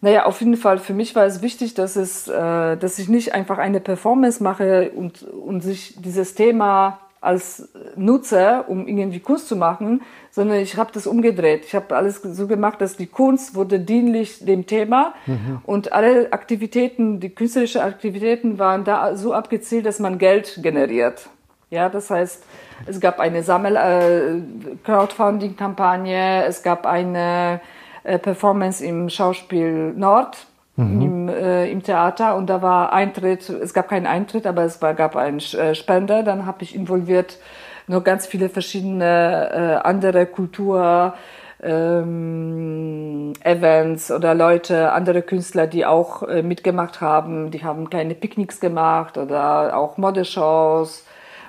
Naja, auf jeden Fall, für mich war es wichtig, dass, es, dass ich nicht einfach eine Performance mache und, und sich dieses Thema als Nutzer, um irgendwie Kunst zu machen, sondern ich habe das umgedreht. Ich habe alles so gemacht, dass die Kunst wurde dienlich dem Thema mhm. und alle Aktivitäten, die künstlerischen Aktivitäten waren da so abgezielt, dass man Geld generiert. Ja, das heißt, es gab eine Sammel äh, Crowdfunding-Kampagne, es gab eine äh, Performance im Schauspiel Nord mhm. im, äh, im Theater und da war Eintritt, es gab keinen Eintritt, aber es war, gab einen äh, Spender. Dann habe ich involviert noch ganz viele verschiedene äh, andere Kultur. Ähm, Events oder Leute, andere Künstler, die auch äh, mitgemacht haben, die haben kleine Picknicks gemacht oder auch Modeshows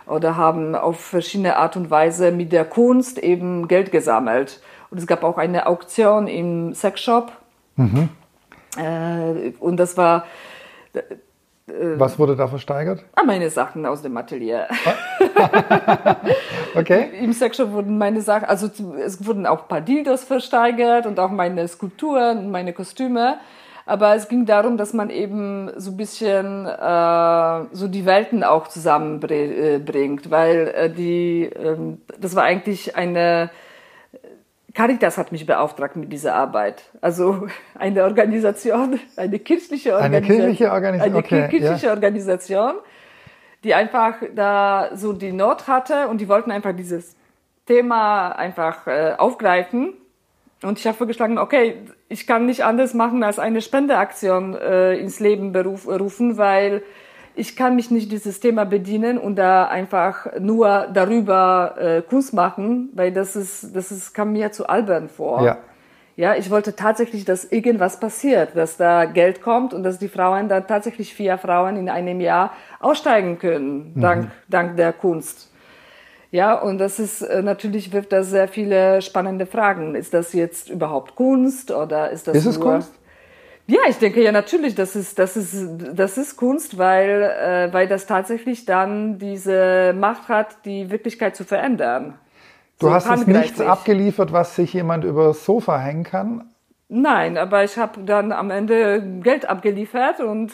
oder haben auf verschiedene Art und Weise mit der Kunst eben Geld gesammelt. Und es gab auch eine Auktion im Sexshop. Mhm. Äh, und das war. Äh, Was wurde da versteigert? Ah, meine Sachen aus dem Atelier. (laughs) okay. Im Sexshop wurden meine Sachen, also es wurden auch ein paar Dildos versteigert und auch meine Skulpturen und meine Kostüme. Aber es ging darum, dass man eben so ein bisschen äh, so die Welten auch zusammenbringt, weil äh, die, äh, das war eigentlich eine Caritas hat mich beauftragt mit dieser Arbeit. Also (laughs) eine Organisation, eine kirchliche Organisation. Eine kirchliche Organisation. Eine okay, kirchliche ja. Organisation, die einfach da so die Not hatte und die wollten einfach dieses Thema einfach äh, aufgreifen. Und ich habe vorgeschlagen, okay, ich kann nicht anders machen als eine Spendeaktion äh, ins Leben beruf, rufen, weil ich kann mich nicht dieses Thema bedienen und da einfach nur darüber äh, Kunst machen, weil das ist, das ist, kam mir zu albern vor. Ja. Ja, ich wollte tatsächlich, dass irgendwas passiert, dass da Geld kommt und dass die Frauen dann tatsächlich vier Frauen in einem Jahr aussteigen können, mhm. dank, dank der Kunst. Ja, und das ist äh, natürlich wirft das sehr viele spannende Fragen. Ist das jetzt überhaupt Kunst oder ist das ist es Kunst? Ja, ich denke ja natürlich, das ist das ist das ist Kunst, weil äh, weil das tatsächlich dann diese Macht hat, die Wirklichkeit zu verändern. Du so hast jetzt nichts abgeliefert, was sich jemand über das Sofa hängen kann. Nein, aber ich habe dann am Ende Geld abgeliefert und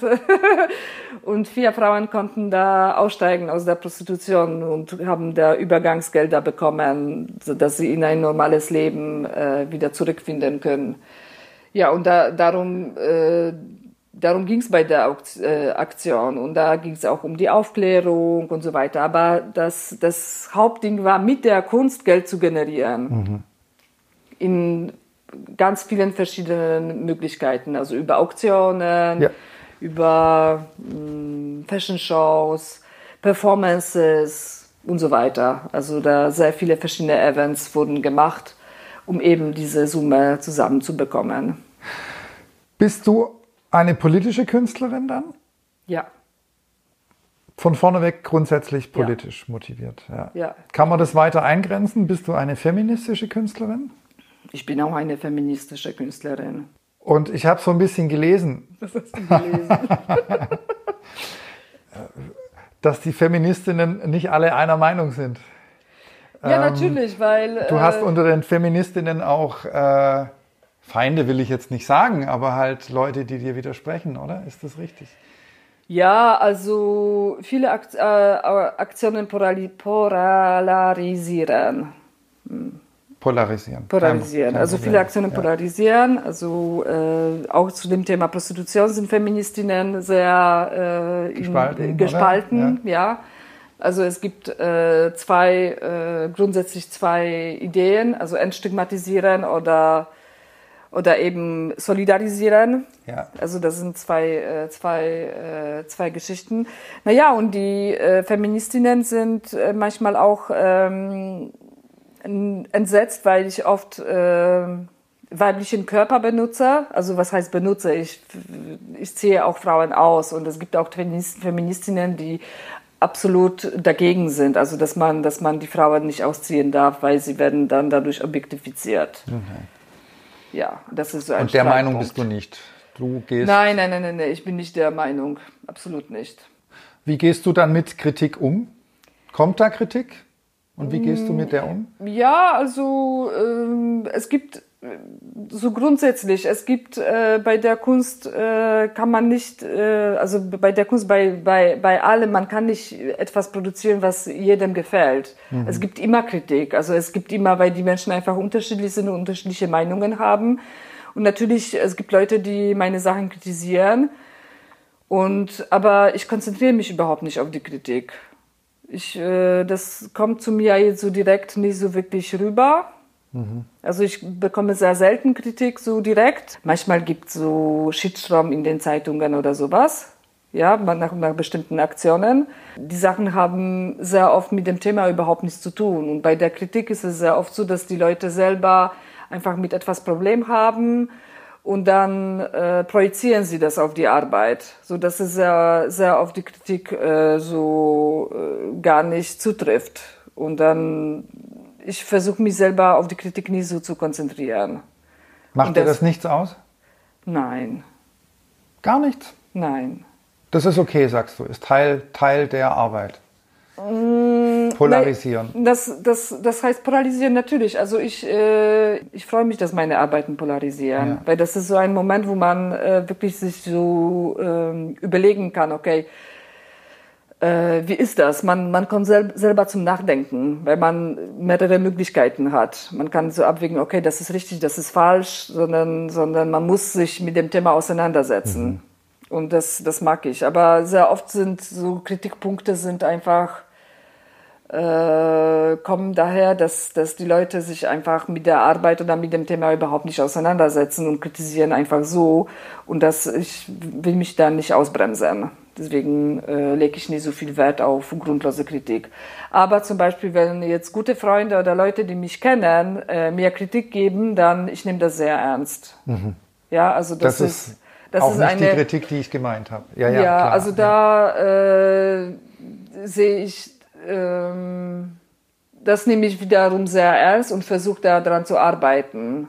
(laughs) und vier Frauen konnten da aussteigen aus der Prostitution und haben da Übergangsgelder bekommen, so dass sie in ein normales Leben äh, wieder zurückfinden können. Ja, und da, darum, äh, darum ging es bei der äh, Aktion. Und da ging es auch um die Aufklärung und so weiter. Aber das, das Hauptding war, mit der Kunst Geld zu generieren. Mhm. In ganz vielen verschiedenen Möglichkeiten. Also über Auktionen, ja. über mh, hm, Fashion Shows, Performances und so weiter. Also da sehr viele verschiedene Events wurden gemacht um eben diese Summe zusammenzubekommen. Bist du eine politische Künstlerin dann? Ja. Von vorne weg grundsätzlich politisch ja. motiviert. Ja. ja. Kann man das weiter eingrenzen? Bist du eine feministische Künstlerin? Ich bin auch eine feministische Künstlerin. Und ich habe so ein bisschen gelesen. Was hast du gelesen? (laughs) dass die Feministinnen nicht alle einer Meinung sind. Ja, ähm, natürlich, weil. Du hast äh, unter den Feministinnen auch äh, Feinde, will ich jetzt nicht sagen, aber halt Leute, die dir widersprechen, oder? Ist das richtig? Ja, also viele Akt, äh, Aktionen polarisieren. Hm. Polarisieren. Polarisieren. also viele Aktionen ja. polarisieren. Also äh, auch zu dem Thema Prostitution sind Feministinnen sehr äh, gespalten. In, gespalten ja. Also es gibt äh, zwei, äh, grundsätzlich zwei Ideen, also entstigmatisieren oder, oder eben solidarisieren. Ja. Also das sind zwei, äh, zwei, äh, zwei Geschichten. Naja, und die äh, Feministinnen sind äh, manchmal auch ähm, entsetzt, weil ich oft äh, weiblichen Körper benutze. Also was heißt benutze? Ich, ich ziehe auch Frauen aus und es gibt auch Feministinnen, die absolut dagegen sind. Also dass man, dass man die Frauen nicht ausziehen darf, weil sie werden dann dadurch objektifiziert. Mhm. Ja, das ist so ein Und der Meinung bist du nicht. Du gehst. Nein, nein, nein, nein, nein, ich bin nicht der Meinung. Absolut nicht. Wie gehst du dann mit Kritik um? Kommt da Kritik? Und wie gehst du mit der um? Ja, also ähm, es gibt so grundsätzlich, es gibt äh, bei der Kunst äh, kann man nicht, äh, also bei der Kunst, bei, bei, bei allem, man kann nicht etwas produzieren, was jedem gefällt. Mhm. Es gibt immer Kritik, also es gibt immer, weil die Menschen einfach unterschiedlich sind und unterschiedliche Meinungen haben. Und natürlich, es gibt Leute, die meine Sachen kritisieren. Und, aber ich konzentriere mich überhaupt nicht auf die Kritik. Ich, äh, das kommt zu mir jetzt so direkt nicht so wirklich rüber. Also ich bekomme sehr selten Kritik so direkt. Manchmal gibt es so Shitstorm in den Zeitungen oder sowas. Ja, nach, nach bestimmten Aktionen. Die Sachen haben sehr oft mit dem Thema überhaupt nichts zu tun. Und bei der Kritik ist es sehr oft so, dass die Leute selber einfach mit etwas Problem haben und dann äh, projizieren sie das auf die Arbeit, so dass es sehr, sehr auf die Kritik äh, so äh, gar nicht zutrifft. Und dann ich versuche mich selber auf die Kritik nicht so zu konzentrieren. Macht dir das nichts aus? Nein. Gar nichts? Nein. Das ist okay, sagst du, ist Teil, Teil der Arbeit. Mm, polarisieren. Das, das, das heißt polarisieren natürlich. Also ich, äh, ich freue mich, dass meine Arbeiten polarisieren, ja. weil das ist so ein Moment, wo man äh, wirklich sich so äh, überlegen kann, okay, äh, wie ist das? Man, man kommt sel selber zum Nachdenken, weil man mehrere Möglichkeiten hat. Man kann so abwägen, okay, das ist richtig, das ist falsch, sondern, sondern man muss sich mit dem Thema auseinandersetzen. Mhm. Und das, das mag ich. Aber sehr oft sind so Kritikpunkte sind einfach, äh, kommen daher, dass, dass die Leute sich einfach mit der Arbeit oder mit dem Thema überhaupt nicht auseinandersetzen und kritisieren einfach so. Und das, ich will mich da nicht ausbremsen. Deswegen äh, lege ich nicht so viel Wert auf grundlose Kritik. Aber zum Beispiel, wenn jetzt gute Freunde oder Leute, die mich kennen, äh, mir Kritik geben, dann ich nehme das sehr ernst. Mhm. Ja, also das, das ist, das auch ist nicht eine, die Kritik, die ich gemeint habe. Ja, ja, ja also da äh, sehe ich ähm, das nehme ich wiederum sehr ernst und versuche daran zu arbeiten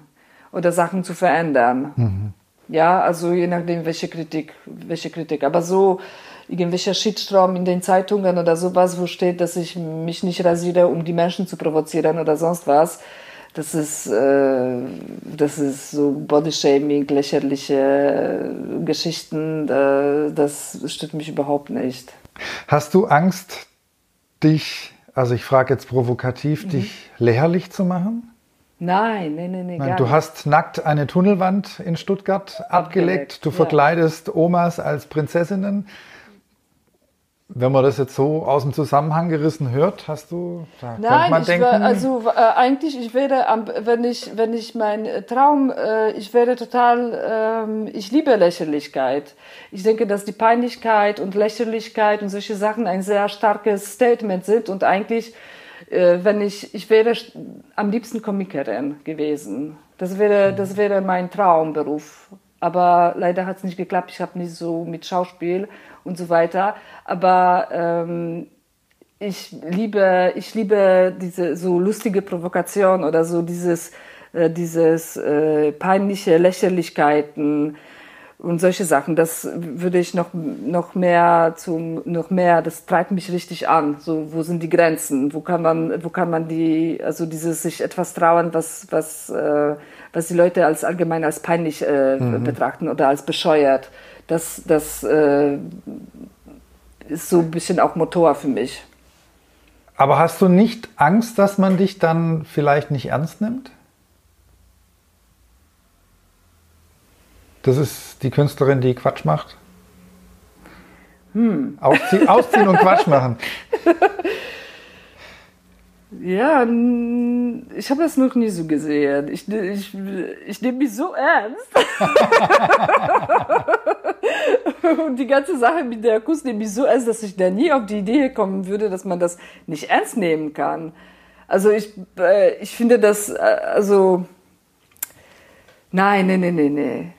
oder Sachen zu verändern. Mhm. Ja, also je nachdem, welche Kritik, welche Kritik. Aber so irgendwelcher Shitstrom in den Zeitungen oder sowas, wo steht, dass ich mich nicht rasiere, um die Menschen zu provozieren oder sonst was. Das ist, äh, das ist so Bodyshaming, lächerliche Geschichten. Äh, das stört mich überhaupt nicht. Hast du Angst, dich, also ich frage jetzt provokativ, mhm. dich lächerlich zu machen? Nein, nein, nein, nein. Du hast nackt eine Tunnelwand in Stuttgart abgelegt. abgelegt. Du ja. verkleidest Omas als Prinzessinnen. Wenn man das jetzt so aus dem Zusammenhang gerissen hört, hast du, da Nein, man denken, war, also äh, eigentlich, ich wäre, wenn ich, wenn ich mein äh, Traum, äh, ich wäre total, ähm, ich liebe Lächerlichkeit. Ich denke, dass die Peinlichkeit und Lächerlichkeit und solche Sachen ein sehr starkes Statement sind und eigentlich, äh, wenn ich, ich wäre am liebsten Komikerin gewesen. Das wäre, das wäre mein Traumberuf. Aber leider hat es nicht geklappt. Ich habe nicht so mit Schauspiel und so weiter. Aber ähm, ich liebe, ich liebe diese so lustige Provokation oder so dieses, äh, dieses äh, peinliche Lächerlichkeiten und solche Sachen. Das würde ich noch, noch mehr zum, noch mehr, das treibt mich richtig an. So, wo sind die Grenzen? Wo kann man, wo kann man die, also dieses sich etwas trauen, was, was, äh, was die Leute als allgemein als peinlich äh, mhm. betrachten oder als bescheuert das, das äh, ist so ein bisschen auch Motor für mich. Aber hast du nicht Angst, dass man dich dann vielleicht nicht ernst nimmt? Das ist die Künstlerin, die Quatsch macht. Hm. Auszie ausziehen und Quatsch machen. (laughs) Ja, ich habe das noch nie so gesehen. Ich, ich, ich nehme mich so ernst. (laughs) Und die ganze Sache mit der Kuss nehme ich so ernst, dass ich da nie auf die Idee kommen würde, dass man das nicht ernst nehmen kann. Also ich, äh, ich finde das, äh, also, nein, nee, nee, nee, nee.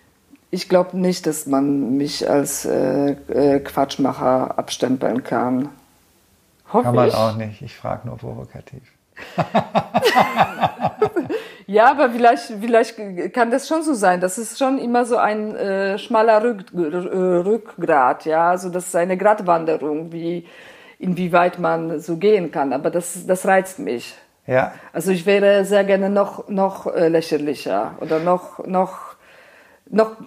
Ich glaube nicht, dass man mich als äh, äh Quatschmacher abstempeln kann. Hoffe Kann man ich. auch nicht. Ich frage nur provokativ. (laughs) ja, aber vielleicht, vielleicht kann das schon so sein. Das ist schon immer so ein äh, schmaler Rück, äh, Rückgrat, ja. Also das ist eine Gratwanderung, wie inwieweit man so gehen kann. Aber das, das reizt mich. Ja. Also ich wäre sehr gerne noch, noch äh, lächerlicher oder noch, noch, noch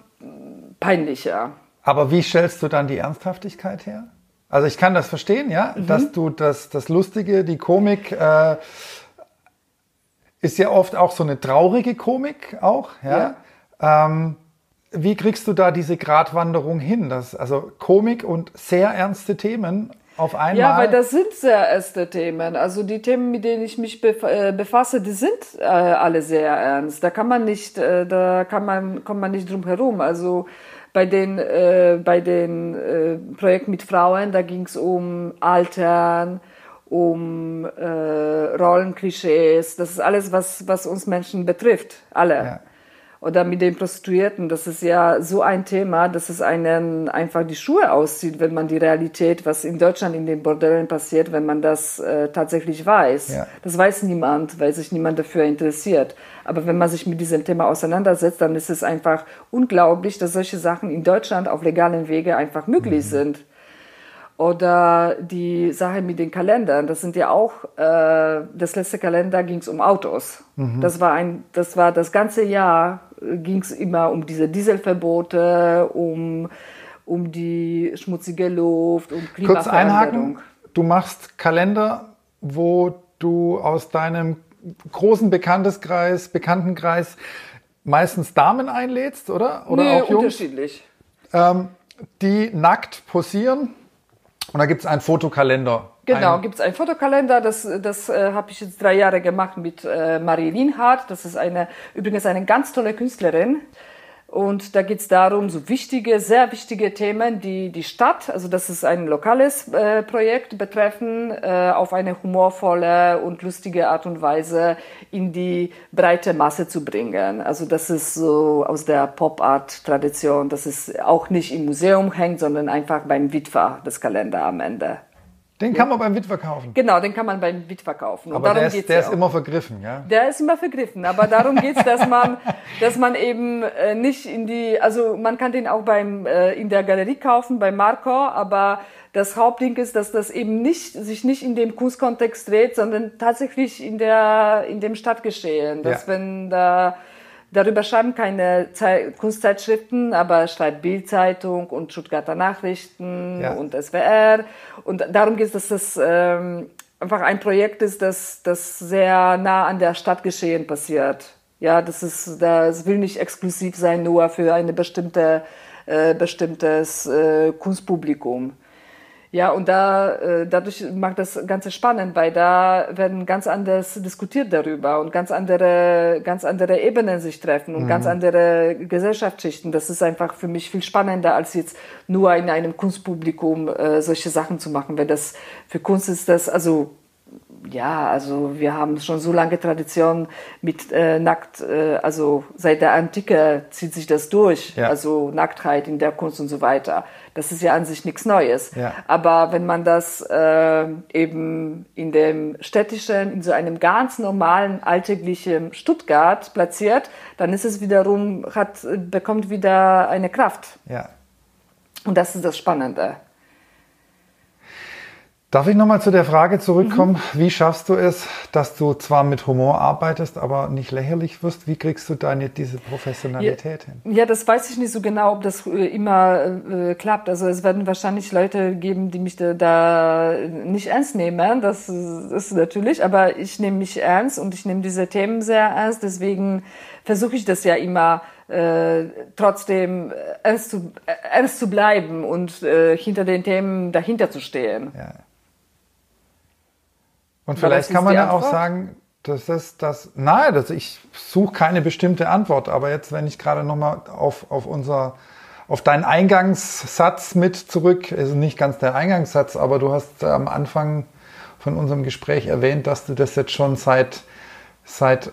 peinlicher. Aber wie stellst du dann die Ernsthaftigkeit her? Also ich kann das verstehen, ja, mhm. dass du das, das Lustige, die Komik äh, ist ja oft auch so eine traurige Komik auch, ja. ja. Ähm, wie kriegst du da diese Gratwanderung hin? Das, also Komik und sehr ernste Themen auf einmal. Ja, weil das sind sehr ernste Themen. Also die Themen, mit denen ich mich äh, befasse, die sind äh, alle sehr ernst. Da kann man nicht, äh, da kann man, kommt man nicht drum herum. Also bei den, äh, bei den äh, Projekten mit Frauen, da ging es um Altern, um äh, Rollenklischees. Das ist alles, was, was uns Menschen betrifft, alle. Ja. Oder mit den Prostituierten, das ist ja so ein Thema, dass es einen einfach die Schuhe auszieht, wenn man die Realität, was in Deutschland in den Bordellen passiert, wenn man das äh, tatsächlich weiß. Ja. Das weiß niemand, weil sich niemand dafür interessiert. Aber wenn man sich mit diesem Thema auseinandersetzt, dann ist es einfach unglaublich, dass solche Sachen in Deutschland auf legalen Wege einfach möglich mhm. sind. Oder die Sache mit den Kalendern, das sind ja auch, äh, das letzte Kalender ging es um Autos. Mhm. Das, war ein, das war das ganze Jahr, äh, ging es immer um diese Dieselverbote, um, um die schmutzige Luft, um Klimaveränderung. Kurz einhaken, du machst Kalender, wo du aus deinem großen Bekannteskreis, Bekanntenkreis meistens Damen einlädst, oder? Oder nee, auch Jungs? unterschiedlich. Ähm, die nackt posieren und da gibt es einen Fotokalender. Genau, gibt es einen Fotokalender. Das, das äh, habe ich jetzt drei Jahre gemacht mit äh, Marie Linhardt. Das ist eine übrigens eine ganz tolle Künstlerin. Und da geht es darum, so wichtige, sehr wichtige Themen, die die Stadt, also das ist ein lokales äh, Projekt, betreffen, äh, auf eine humorvolle und lustige Art und Weise in die breite Masse zu bringen. Also das ist so aus der Pop-Art-Tradition, dass es auch nicht im Museum hängt, sondern einfach beim Witwer, das Kalender am Ende. Den kann man beim Witwer kaufen. Genau, den kann man beim Witwer kaufen. Und aber darum der, ist, der ja ist immer vergriffen, ja? Der ist immer vergriffen, aber darum geht's, dass man, (laughs) dass man eben äh, nicht in die, also man kann den auch beim äh, in der Galerie kaufen, bei Marco, aber das Hauptding ist, dass das eben nicht sich nicht in dem Kunstkontext dreht, sondern tatsächlich in der in dem Stadtgeschehen. Dass ja. wenn da Darüber schreiben keine Zeit, Kunstzeitschriften, aber schreibt Bildzeitung und Stuttgarter Nachrichten ja. und SWR. Und darum geht es, dass das ähm, einfach ein Projekt ist, das, das sehr nah an der Stadtgeschehen passiert. Ja, das ist, das will nicht exklusiv sein nur für eine bestimmte, äh, bestimmtes äh, Kunstpublikum. Ja, und da, äh, dadurch macht das Ganze spannend, weil da werden ganz anders diskutiert darüber und ganz andere, ganz andere Ebenen sich treffen und mhm. ganz andere Gesellschaftsschichten. Das ist einfach für mich viel spannender, als jetzt nur in einem Kunstpublikum äh, solche Sachen zu machen, weil das für Kunst ist das, also ja, also wir haben schon so lange Tradition mit äh, Nackt, äh, also seit der Antike zieht sich das durch, ja. also Nacktheit in der Kunst und so weiter. Das ist ja an sich nichts Neues. Ja. Aber wenn man das äh, eben in dem städtischen, in so einem ganz normalen, alltäglichen Stuttgart platziert, dann ist es wiederum, hat, bekommt wieder eine Kraft. Ja. Und das ist das Spannende. Darf ich nochmal zu der Frage zurückkommen? Mhm. Wie schaffst du es, dass du zwar mit Humor arbeitest, aber nicht lächerlich wirst? Wie kriegst du deine, diese Professionalität ja, hin? Ja, das weiß ich nicht so genau, ob das äh, immer äh, klappt. Also es werden wahrscheinlich Leute geben, die mich da, da nicht ernst nehmen. Das ist natürlich, aber ich nehme mich ernst und ich nehme diese Themen sehr ernst. Deswegen versuche ich das ja immer äh, trotzdem ernst zu, ernst zu bleiben und äh, hinter den Themen dahinter zu stehen. Ja. Und vielleicht kann man ja auch sagen, das ist das, nein, das, ich suche keine bestimmte Antwort, aber jetzt, wenn ich gerade nochmal auf, auf unser, auf deinen Eingangssatz mit zurück, ist nicht ganz der Eingangssatz, aber du hast am Anfang von unserem Gespräch erwähnt, dass du das jetzt schon seit, seit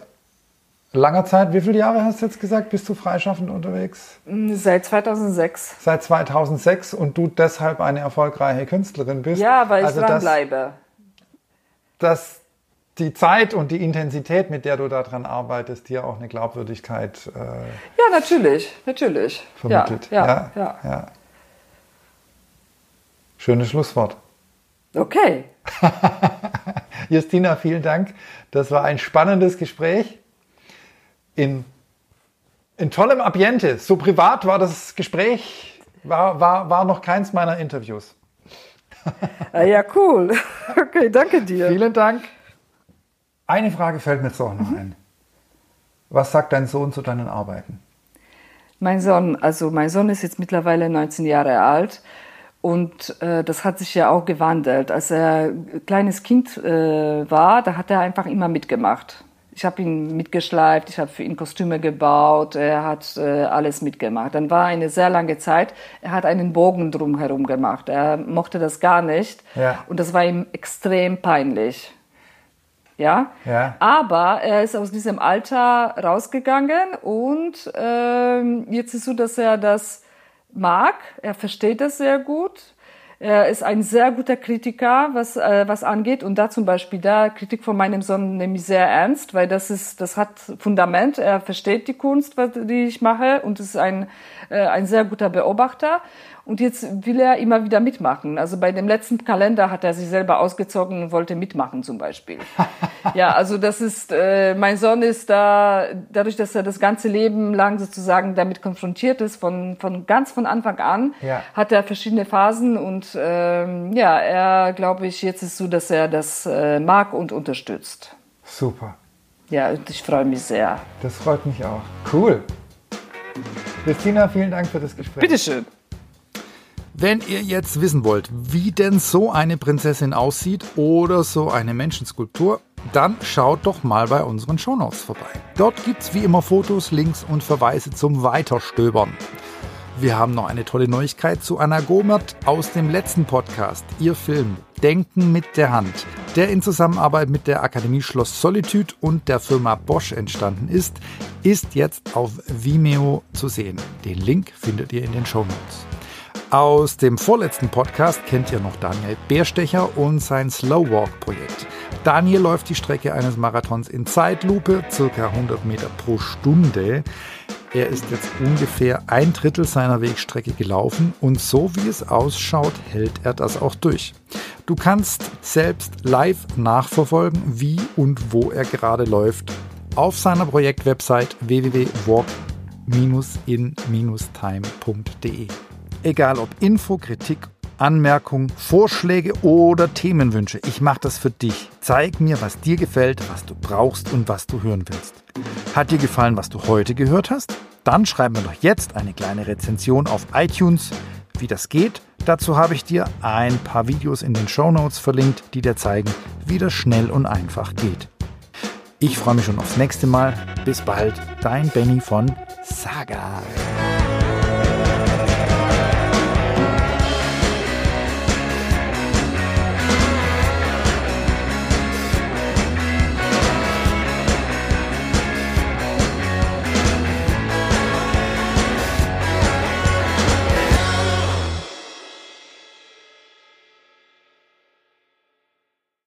langer Zeit, wie viele Jahre hast du jetzt gesagt, bist du freischaffend unterwegs? Seit 2006. Seit 2006 und du deshalb eine erfolgreiche Künstlerin bist. Ja, weil ich also dranbleibe dass die Zeit und die Intensität, mit der du daran arbeitest, dir auch eine Glaubwürdigkeit äh, ja natürlich, natürlich vermittelt. Ja, ja, ja, ja. Schönes Schlusswort. Okay. (laughs) Justina, vielen Dank. Das war ein spannendes Gespräch in, in tollem Ambiente. So privat war das Gespräch, war, war, war noch keins meiner Interviews. Ah, ja, cool. (laughs) Okay, danke dir. Vielen Dank. Eine Frage fällt mir jetzt auch noch mhm. ein. Was sagt dein Sohn zu deinen Arbeiten? Mein Sohn, also mein Sohn ist jetzt mittlerweile 19 Jahre alt und äh, das hat sich ja auch gewandelt. Als er kleines Kind äh, war, da hat er einfach immer mitgemacht. Ich habe ihn mitgeschleift, ich habe für ihn Kostüme gebaut, er hat äh, alles mitgemacht. Dann war eine sehr lange Zeit, er hat einen Bogen drumherum gemacht. Er mochte das gar nicht ja. und das war ihm extrem peinlich. Ja? ja. Aber er ist aus diesem Alter rausgegangen und äh, jetzt ist so, dass er das mag, er versteht das sehr gut er ist ein sehr guter Kritiker, was, äh, was angeht. Und da zum Beispiel, da Kritik von meinem Sohn nehme ich sehr ernst, weil das ist, das hat Fundament. Er versteht die Kunst, was, die ich mache und ist ein, äh, ein sehr guter Beobachter. Und jetzt will er immer wieder mitmachen. Also bei dem letzten Kalender hat er sich selber ausgezogen und wollte mitmachen zum Beispiel. (laughs) ja, also das ist, äh, mein Sohn ist da, dadurch, dass er das ganze Leben lang sozusagen damit konfrontiert ist, von, von ganz von Anfang an, ja. hat er verschiedene Phasen und ähm, ja, er, glaube ich, jetzt ist so, dass er das äh, mag und unterstützt. Super. Ja, ich freue mich sehr. Das freut mich auch. Cool. Christina, vielen Dank für das Gespräch. Bitteschön. Wenn ihr jetzt wissen wollt, wie denn so eine Prinzessin aussieht oder so eine Menschenskulptur, dann schaut doch mal bei unseren Shownotes vorbei. Dort gibt's wie immer Fotos, Links und Verweise zum Weiterstöbern. Wir haben noch eine tolle Neuigkeit zu Anna Gomert aus dem letzten Podcast. Ihr Film Denken mit der Hand, der in Zusammenarbeit mit der Akademie Schloss Solitude und der Firma Bosch entstanden ist, ist jetzt auf Vimeo zu sehen. Den Link findet ihr in den Shownotes. Aus dem vorletzten Podcast kennt ihr noch Daniel Bärstecher und sein Slow Walk Projekt. Daniel läuft die Strecke eines Marathons in Zeitlupe, circa 100 Meter pro Stunde. Er ist jetzt ungefähr ein Drittel seiner Wegstrecke gelaufen und so wie es ausschaut, hält er das auch durch. Du kannst selbst live nachverfolgen, wie und wo er gerade läuft auf seiner Projektwebsite www.walk-in-time.de. Egal ob Info, Kritik Anmerkungen, Vorschläge oder Themenwünsche. Ich mache das für dich. Zeig mir, was dir gefällt, was du brauchst und was du hören willst. Hat dir gefallen, was du heute gehört hast? Dann schreib mir doch jetzt eine kleine Rezension auf iTunes. Wie das geht, dazu habe ich dir ein paar Videos in den Show Notes verlinkt, die dir zeigen, wie das schnell und einfach geht. Ich freue mich schon aufs nächste Mal. Bis bald, dein Benny von Saga.